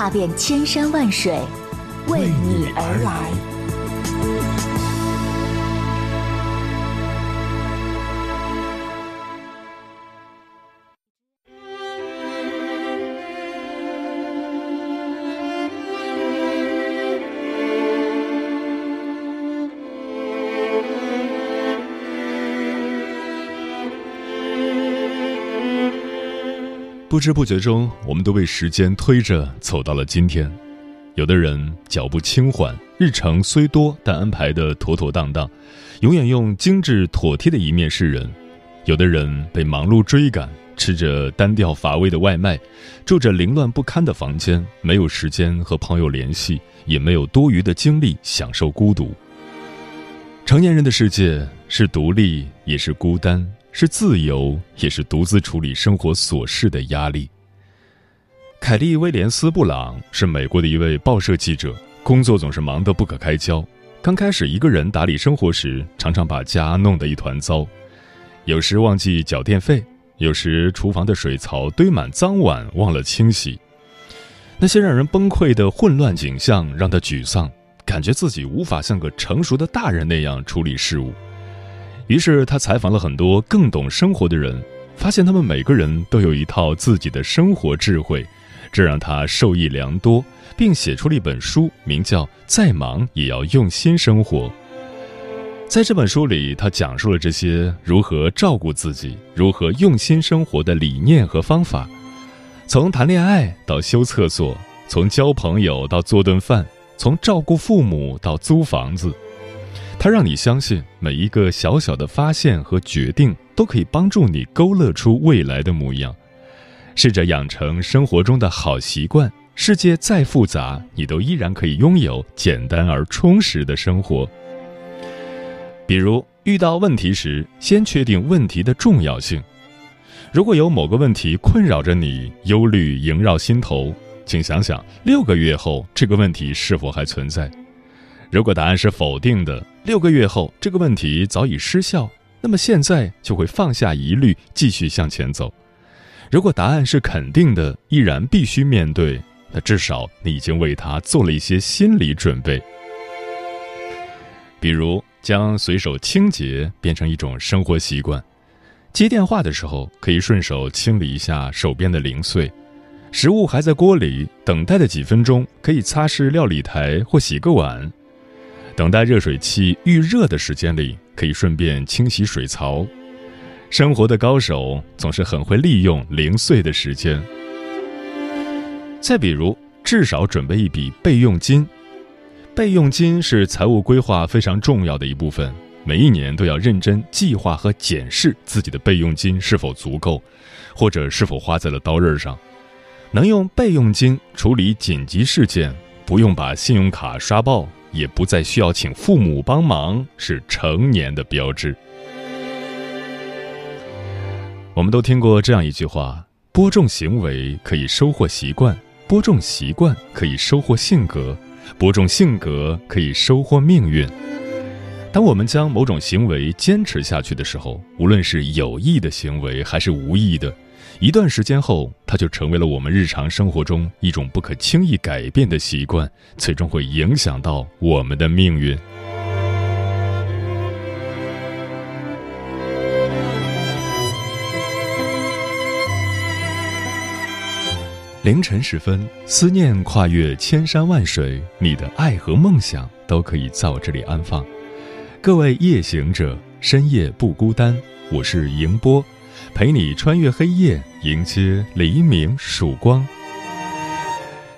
踏遍千山万水，为你而来。不知不觉中，我们都被时间推着走到了今天。有的人脚步轻缓，日程虽多，但安排的妥妥当当，永远用精致妥帖的一面示人；有的人被忙碌追赶，吃着单调乏味的外卖，住着凌乱不堪的房间，没有时间和朋友联系，也没有多余的精力享受孤独。成年人的世界是独立，也是孤单。是自由，也是独自处理生活琐事的压力。凯利·威廉斯·布朗是美国的一位报社记者，工作总是忙得不可开交。刚开始一个人打理生活时，常常把家弄得一团糟，有时忘记缴电费，有时厨房的水槽堆满脏碗忘了清洗。那些让人崩溃的混乱景象让他沮丧，感觉自己无法像个成熟的大人那样处理事务。于是他采访了很多更懂生活的人，发现他们每个人都有一套自己的生活智慧，这让他受益良多，并写出了一本书，名叫《再忙也要用心生活》。在这本书里，他讲述了这些如何照顾自己、如何用心生活的理念和方法，从谈恋爱到修厕所，从交朋友到做顿饭，从照顾父母到租房子。它让你相信，每一个小小的发现和决定都可以帮助你勾勒出未来的模样。试着养成生活中的好习惯，世界再复杂，你都依然可以拥有简单而充实的生活。比如，遇到问题时，先确定问题的重要性。如果有某个问题困扰着你，忧虑萦绕心头，请想想六个月后这个问题是否还存在。如果答案是否定的，六个月后这个问题早已失效，那么现在就会放下疑虑，继续向前走。如果答案是肯定的，依然必须面对，那至少你已经为他做了一些心理准备。比如，将随手清洁变成一种生活习惯，接电话的时候可以顺手清理一下手边的零碎，食物还在锅里，等待的几分钟可以擦拭料理台或洗个碗。等待热水器预热的时间里，可以顺便清洗水槽。生活的高手总是很会利用零碎的时间。再比如，至少准备一笔备用金。备用金是财务规划非常重要的一部分，每一年都要认真计划和检视自己的备用金是否足够，或者是否花在了刀刃上。能用备用金处理紧急事件，不用把信用卡刷爆。也不再需要请父母帮忙，是成年的标志。我们都听过这样一句话：播种行为可以收获习惯，播种习惯可以收获性格，播种性格可以收获命运。当我们将某种行为坚持下去的时候，无论是有意的行为还是无意的。一段时间后，它就成为了我们日常生活中一种不可轻易改变的习惯，最终会影响到我们的命运。凌晨时分，思念跨越千山万水，你的爱和梦想都可以在我这里安放。各位夜行者，深夜不孤单，我是迎波。陪你穿越黑夜，迎接黎明曙光。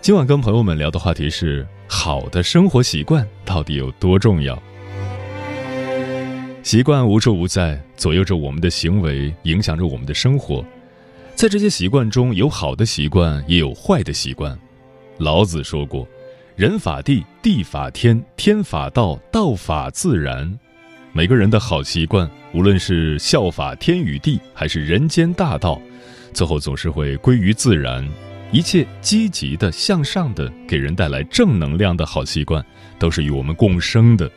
今晚跟朋友们聊的话题是：好的生活习惯到底有多重要？习惯无处不在，左右着我们的行为，影响着我们的生活。在这些习惯中有好的习惯，也有坏的习惯。老子说过：“人法地，地法天，天法道，道法自然。”每个人的好习惯，无论是效法天与地，还是人间大道，最后总是会归于自然。一切积极的、向上的、给人带来正能量的好习惯，都是与我们共生的。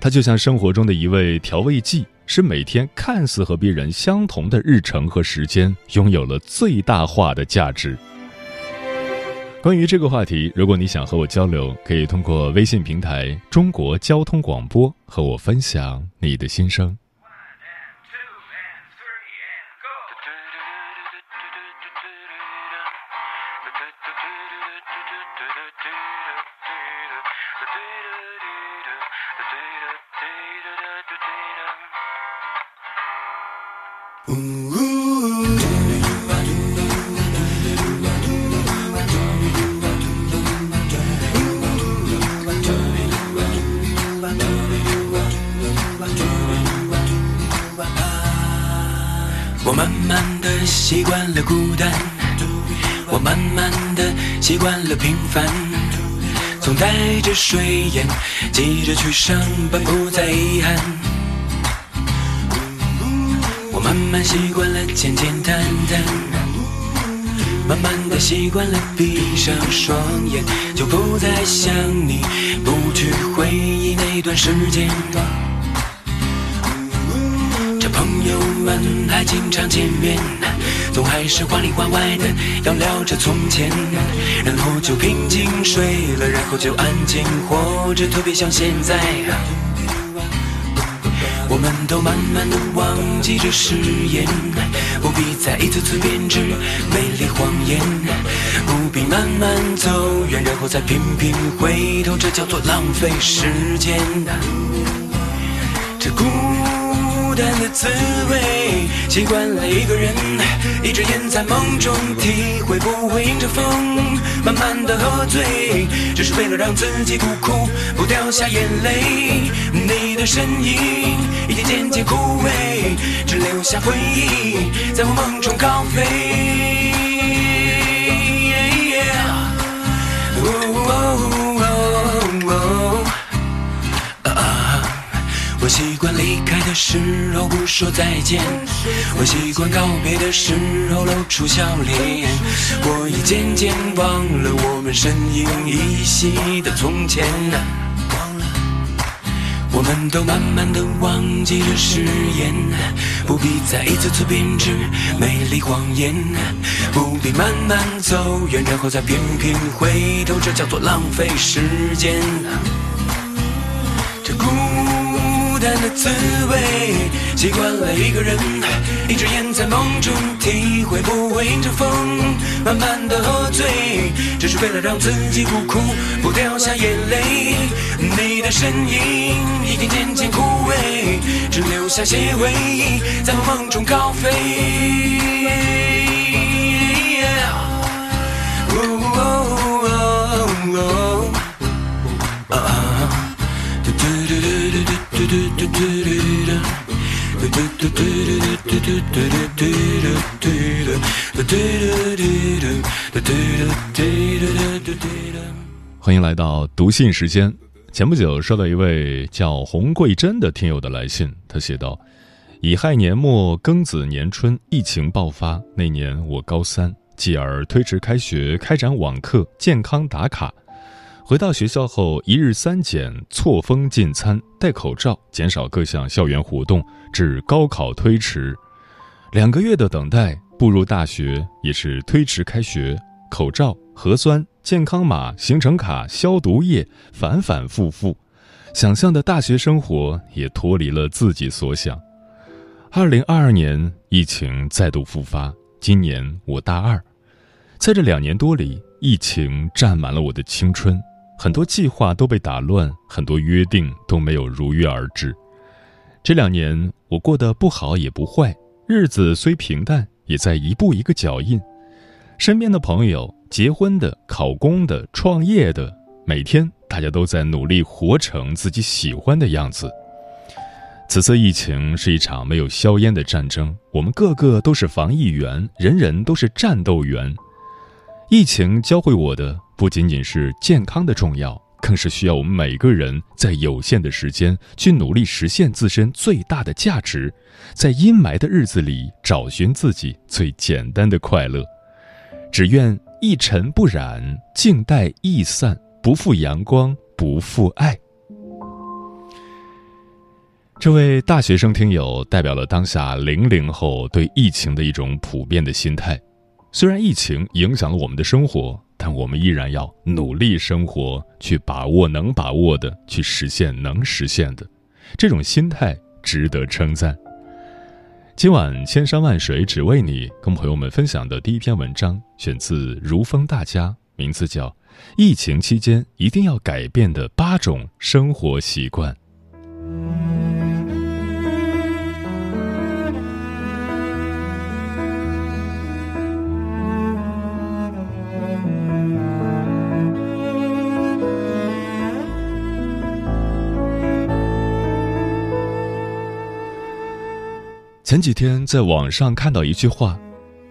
它就像生活中的一味调味剂，使每天看似和别人相同的日程和时间，拥有了最大化的价值。关于这个话题，如果你想和我交流，可以通过微信平台“中国交通广播”和我分享你的心声。了孤单，我慢慢的习惯了平凡，总带着睡眼，急着去上班，不再遗憾。我慢慢习惯了简简单单，慢慢的习惯了闭上双眼，就不再想你，不去回忆那段时间。这朋友们还经常见面，总还是话里话外的要聊着从前，然后就平静睡了，然后就安静活着，特别像现在。我们都慢慢的忘记这誓言，不必再一次次编织美丽谎言，不必慢慢走远，然后再频频回头，这叫做浪费时间。这孤单的滋味，习惯了一个人，一只眼在梦中体会，不会迎着风慢慢的喝醉，只是为了让自己不哭，不掉下眼泪。你的身影已经渐渐枯萎，只留下回忆在我梦中高飞。时候不说再见，我习惯告别的时候露出笑脸。我已渐渐忘了我们身影依稀的从前。我们都慢慢的忘记了誓言，不必再一次次编织美丽谎言，不必慢慢走远，然后再频频回头，这叫做浪费时间。滋味，习惯了一个人，一支烟在梦中体会，不会迎着风慢慢的喝醉，只是为了让自己不哭，不掉下眼泪。你的身影已经渐渐枯萎，只留下些回忆在梦中高飞。欢迎来到读信时间。前不久收到一位叫洪桂珍的听友的来信，他写道：“乙亥年末庚子年春，疫情爆发。那年我高三，继而推迟开学，开展网课，健康打卡。回到学校后，一日三检，错峰进餐，戴口罩，减少各项校园活动，至高考推迟。两个月的等待，步入大学也是推迟开学，口罩、核酸。”健康码、行程卡、消毒液，反反复复，想象的大学生活也脱离了自己所想。二零二二年疫情再度复发，今年我大二，在这两年多里，疫情占满了我的青春，很多计划都被打乱，很多约定都没有如约而至。这两年我过得不好也不坏，日子虽平淡，也在一步一个脚印。身边的朋友。结婚的、考公的、创业的，每天大家都在努力活成自己喜欢的样子。此次疫情是一场没有硝烟的战争，我们个个都是防疫员，人人都是战斗员。疫情教会我的不仅仅是健康的重要，更是需要我们每个人在有限的时间去努力实现自身最大的价值，在阴霾的日子里找寻自己最简单的快乐。只愿一尘不染，静待易散，不负阳光，不负爱。这位大学生听友代表了当下零零后对疫情的一种普遍的心态。虽然疫情影响了我们的生活，但我们依然要努力生活，去把握能把握的，去实现能实现的。这种心态值得称赞。今晚千山万水只为你，跟朋友们分享的第一篇文章选自如风大家，名字叫《疫情期间一定要改变的八种生活习惯》。前几天在网上看到一句话：“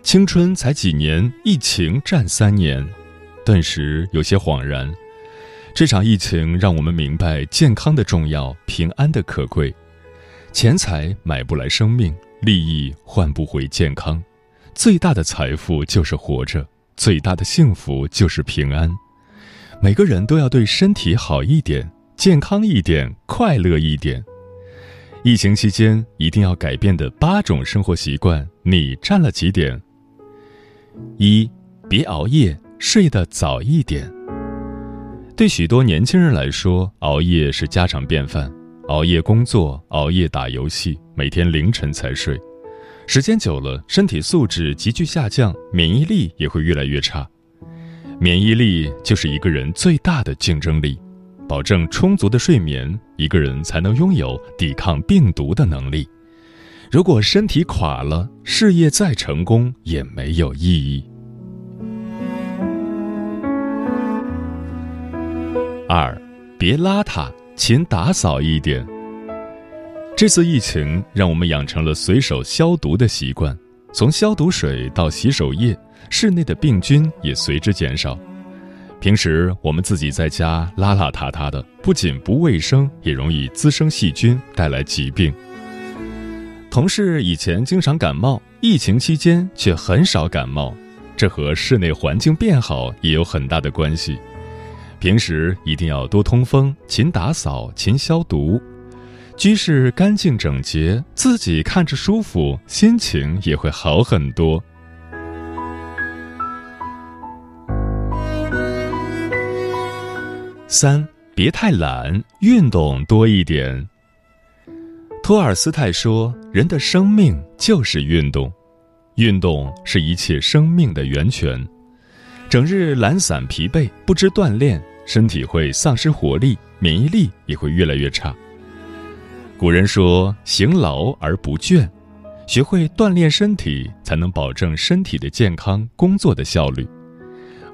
青春才几年，疫情战三年。”顿时有些恍然。这场疫情让我们明白健康的重要，平安的可贵。钱财买不来生命，利益换不回健康。最大的财富就是活着，最大的幸福就是平安。每个人都要对身体好一点，健康一点，快乐一点。疫情期间一定要改变的八种生活习惯，你占了几点？一，别熬夜，睡得早一点。对许多年轻人来说，熬夜是家常便饭，熬夜工作，熬夜打游戏，每天凌晨才睡，时间久了，身体素质急剧下降，免疫力也会越来越差。免疫力就是一个人最大的竞争力。保证充足的睡眠，一个人才能拥有抵抗病毒的能力。如果身体垮了，事业再成功也没有意义。二，别邋遢，勤打扫一点。这次疫情让我们养成了随手消毒的习惯，从消毒水到洗手液，室内的病菌也随之减少。平时我们自己在家邋邋遢遢的，不仅不卫生，也容易滋生细菌，带来疾病。同事以前经常感冒，疫情期间却很少感冒，这和室内环境变好也有很大的关系。平时一定要多通风、勤打扫、勤消毒，居室干净整洁，自己看着舒服，心情也会好很多。三，别太懒，运动多一点。托尔斯泰说：“人的生命就是运动，运动是一切生命的源泉。整日懒散疲惫，不知锻炼，身体会丧失活力，免疫力也会越来越差。古人说：‘行劳而不倦’，学会锻炼身体，才能保证身体的健康，工作的效率。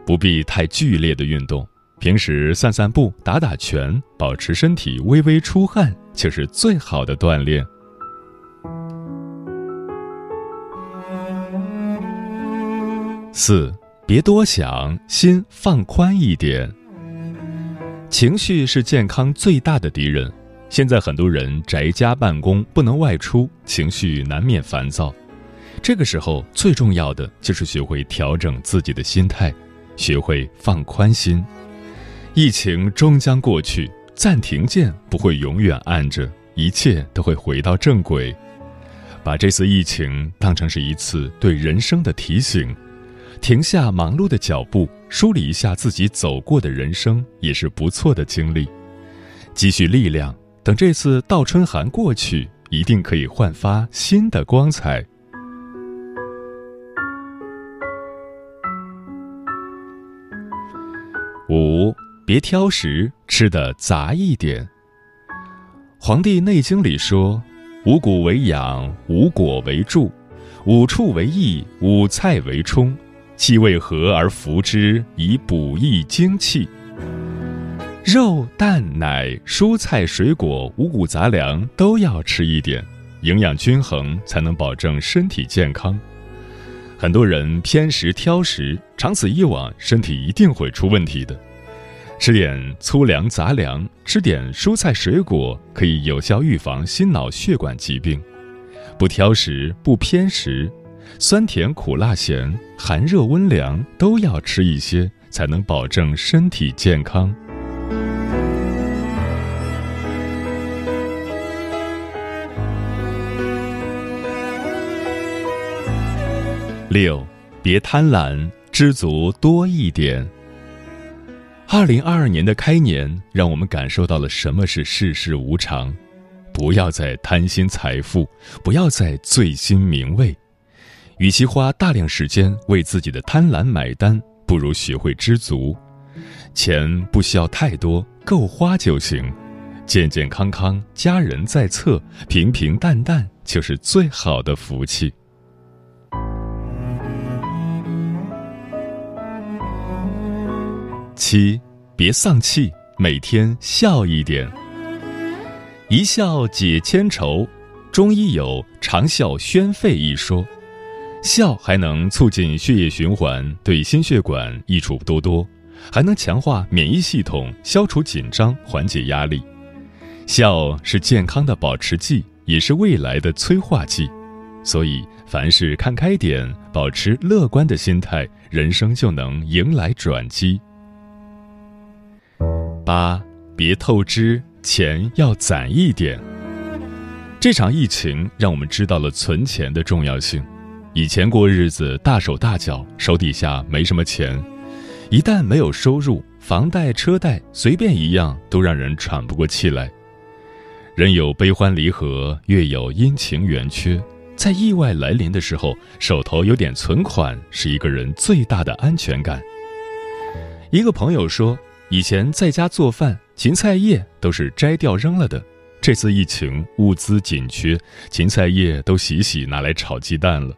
不必太剧烈的运动。”平时散散步、打打拳，保持身体微微出汗，就是最好的锻炼。四，别多想，心放宽一点。情绪是健康最大的敌人。现在很多人宅家办公，不能外出，情绪难免烦躁。这个时候，最重要的就是学会调整自己的心态，学会放宽心。疫情终将过去，暂停键不会永远按着，一切都会回到正轨。把这次疫情当成是一次对人生的提醒，停下忙碌的脚步，梳理一下自己走过的人生，也是不错的经历。积蓄力量，等这次倒春寒过去，一定可以焕发新的光彩。五。别挑食，吃的杂一点。《黄帝内经》里说：“五谷为养，五果为助，五畜为益，五菜为充。气味和而服之，以补益精气。肉、蛋、奶、蔬菜、水果、五谷杂粮都要吃一点，营养均衡才能保证身体健康。很多人偏食挑食，长此以往，身体一定会出问题的。吃点粗粮杂粮，吃点蔬菜水果，可以有效预防心脑血管疾病。不挑食，不偏食，酸甜苦辣咸，寒热温凉都要吃一些，才能保证身体健康。六，别贪婪，知足多一点。二零二二年的开年，让我们感受到了什么是世事无常。不要再贪心财富，不要再醉心名位。与其花大量时间为自己的贪婪买单，不如学会知足。钱不需要太多，够花就行。健健康康，家人在侧，平平淡淡，就是最好的福气。七，别丧气，每天笑一点。一笑解千愁，中医有长笑宣肺一说，笑还能促进血液循环，对心血管益处多多，还能强化免疫系统，消除紧张，缓解压力。笑是健康的保持剂，也是未来的催化剂，所以凡事看开点，保持乐观的心态，人生就能迎来转机。八，别透支，钱要攒一点。这场疫情让我们知道了存钱的重要性。以前过日子大手大脚，手底下没什么钱，一旦没有收入，房贷车贷随便一样都让人喘不过气来。人有悲欢离合，月有阴晴圆缺，在意外来临的时候，手头有点存款是一个人最大的安全感。一个朋友说。以前在家做饭，芹菜叶都是摘掉扔了的。这次疫情物资紧缺，芹菜叶都洗洗拿来炒鸡蛋了。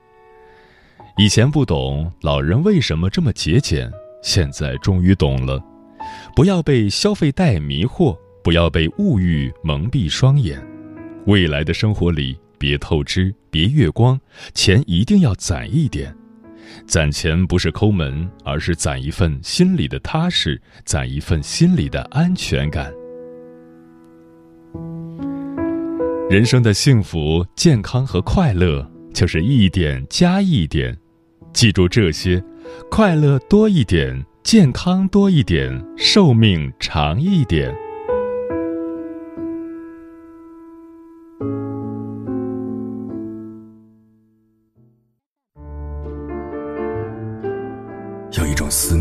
以前不懂老人为什么这么节俭，现在终于懂了。不要被消费贷迷惑，不要被物欲蒙蔽双眼。未来的生活里，别透支，别月光，钱一定要攒一点。攒钱不是抠门，而是攒一份心里的踏实，攒一份心里的安全感。人生的幸福、健康和快乐，就是一点加一点。记住这些：快乐多一点，健康多一点，寿命长一点。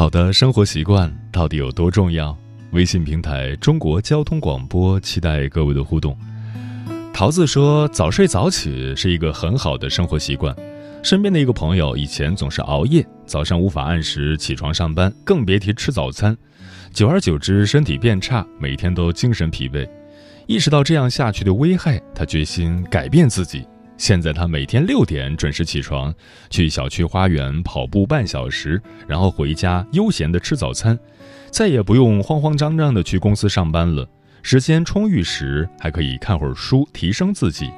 好的生活习惯到底有多重要？微信平台中国交通广播期待各位的互动。桃子说：“早睡早起是一个很好的生活习惯。身边的一个朋友以前总是熬夜，早上无法按时起床上班，更别提吃早餐。久而久之，身体变差，每天都精神疲惫。意识到这样下去的危害，他决心改变自己。”现在他每天六点准时起床，去小区花园跑步半小时，然后回家悠闲的吃早餐，再也不用慌慌张张的去公司上班了。时间充裕时，还可以看会儿书，提升自己。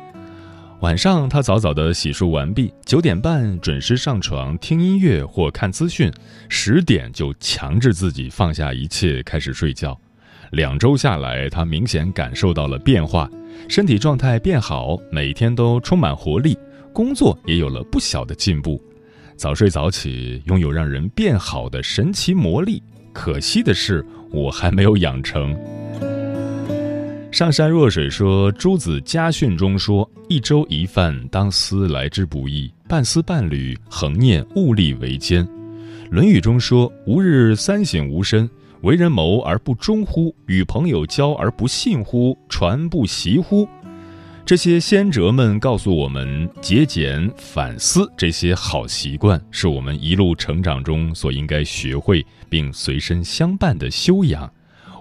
晚上他早早的洗漱完毕，九点半准时上床听音乐或看资讯，十点就强制自己放下一切开始睡觉。两周下来，他明显感受到了变化。身体状态变好，每天都充满活力，工作也有了不小的进步。早睡早起拥有让人变好的神奇魔力，可惜的是我还没有养成。上善若水说，《朱子家训》中说：“一粥一饭，当思来之不易；半丝半缕，恒念物力维艰。”《论语》中说：“吾日三省吾身。”为人谋而不忠乎？与朋友交而不信乎？传不习乎？这些先哲们告诉我们，节俭、反思这些好习惯，是我们一路成长中所应该学会并随身相伴的修养。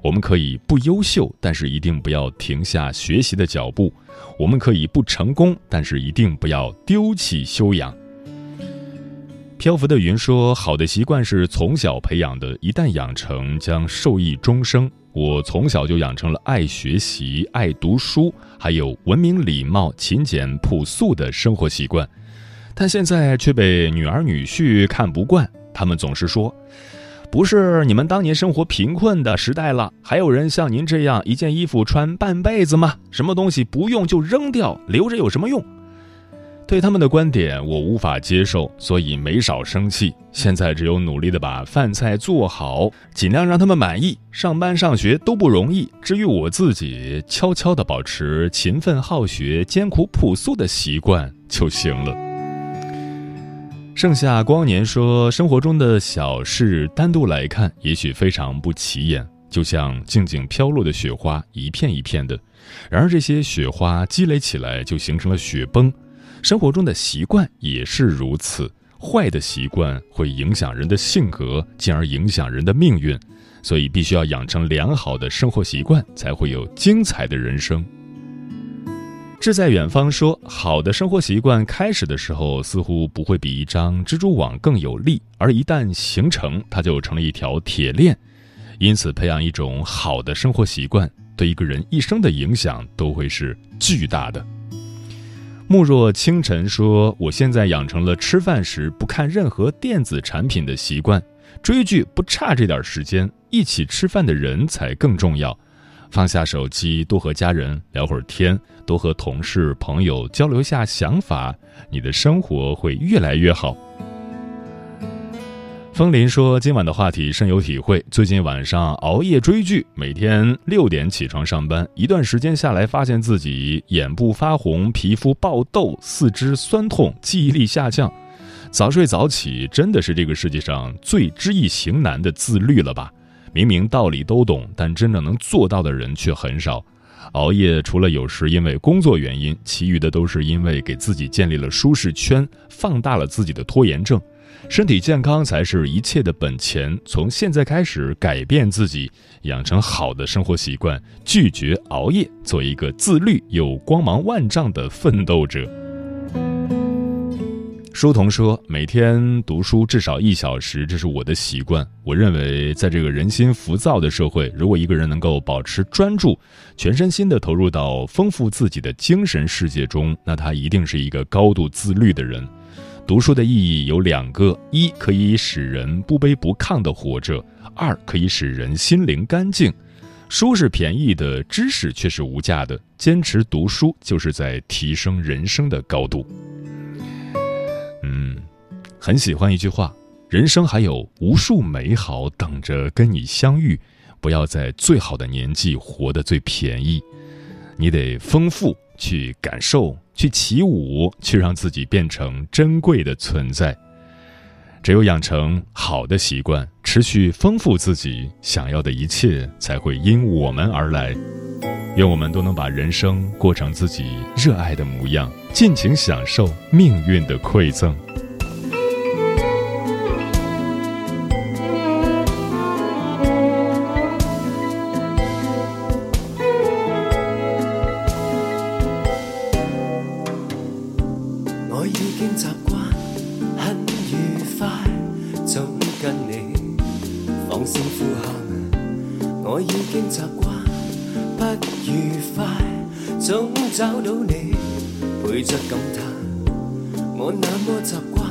我们可以不优秀，但是一定不要停下学习的脚步；我们可以不成功，但是一定不要丢弃修养。漂浮的云说：“好的习惯是从小培养的，一旦养成，将受益终生。我从小就养成了爱学习、爱读书，还有文明、礼貌、勤俭、朴素的生活习惯，但现在却被女儿女婿看不惯。他们总是说。”不是你们当年生活贫困的时代了，还有人像您这样一件衣服穿半辈子吗？什么东西不用就扔掉，留着有什么用？对他们的观点我无法接受，所以没少生气。现在只有努力的把饭菜做好，尽量让他们满意。上班上学都不容易，至于我自己，悄悄的保持勤奋好学、艰苦朴素的习惯就行了。盛夏光年说：“生活中的小事，单独来看，也许非常不起眼，就像静静飘落的雪花，一片一片的。然而，这些雪花积累起来，就形成了雪崩。生活中的习惯也是如此，坏的习惯会影响人的性格，进而影响人的命运。所以，必须要养成良好的生活习惯，才会有精彩的人生。”志在远方说：“好的生活习惯开始的时候似乎不会比一张蜘蛛网更有力，而一旦形成，它就成了一条铁链。因此，培养一种好的生活习惯，对一个人一生的影响都会是巨大的。”慕若清晨说：“我现在养成了吃饭时不看任何电子产品的习惯，追剧不差这点时间，一起吃饭的人才更重要。”放下手机，多和家人聊会儿天，多和同事朋友交流下想法，你的生活会越来越好。风林说：“今晚的话题深有体会。最近晚上熬夜追剧，每天六点起床上班，一段时间下来，发现自己眼部发红、皮肤爆痘、四肢酸痛、记忆力下降。早睡早起真的是这个世界上最知易行难的自律了吧？”明明道理都懂，但真正能做到的人却很少。熬夜除了有时因为工作原因，其余的都是因为给自己建立了舒适圈，放大了自己的拖延症。身体健康才是一切的本钱。从现在开始改变自己，养成好的生活习惯，拒绝熬夜，做一个自律又光芒万丈的奋斗者。书童说：“每天读书至少一小时，这是我的习惯。我认为，在这个人心浮躁的社会，如果一个人能够保持专注，全身心的投入到丰富自己的精神世界中，那他一定是一个高度自律的人。读书的意义有两个：一可以使人不卑不亢的活着；二可以使人心灵干净。书是便宜的，知识却是无价的。坚持读书，就是在提升人生的高度。”嗯，很喜欢一句话：人生还有无数美好等着跟你相遇。不要在最好的年纪活得最便宜，你得丰富去感受，去起舞，去让自己变成珍贵的存在。只有养成好的习惯，持续丰富自己，想要的一切才会因我们而来。愿我们都能把人生过成自己热爱的模样，尽情享受命运的馈赠。跟你放声呼喊我已经习惯不愉快总找到你陪着感叹。我那么习惯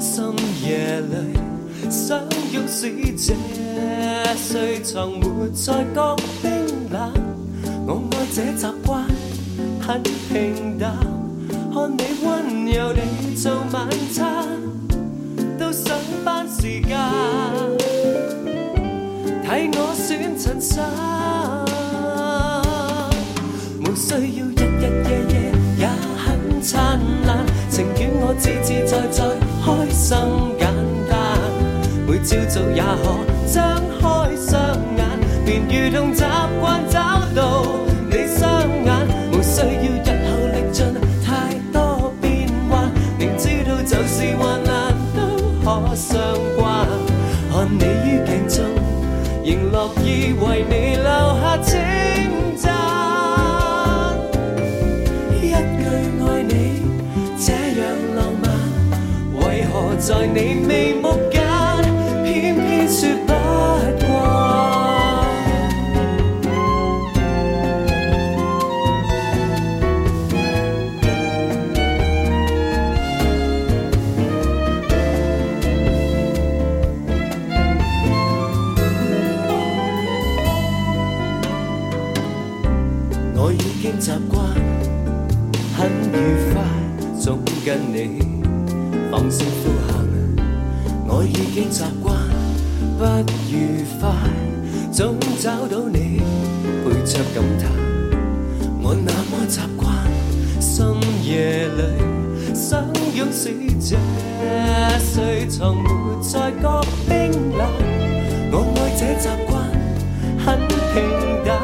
深夜里相拥使这睡床没再觉冰冷我爱这习惯很平淡。看你温柔地做晚餐。上班时间，替我选衬衫无需要日日夜夜也很灿烂，情愿我自自在在开心简单。每朝早也可张开双眼，便如同习惯找同声呼喊，我已经习惯不愉快，总找到你陪着感叹。我那么习惯，深夜里相拥是，这睡从没再觉冰冷。我爱这习惯，很平淡。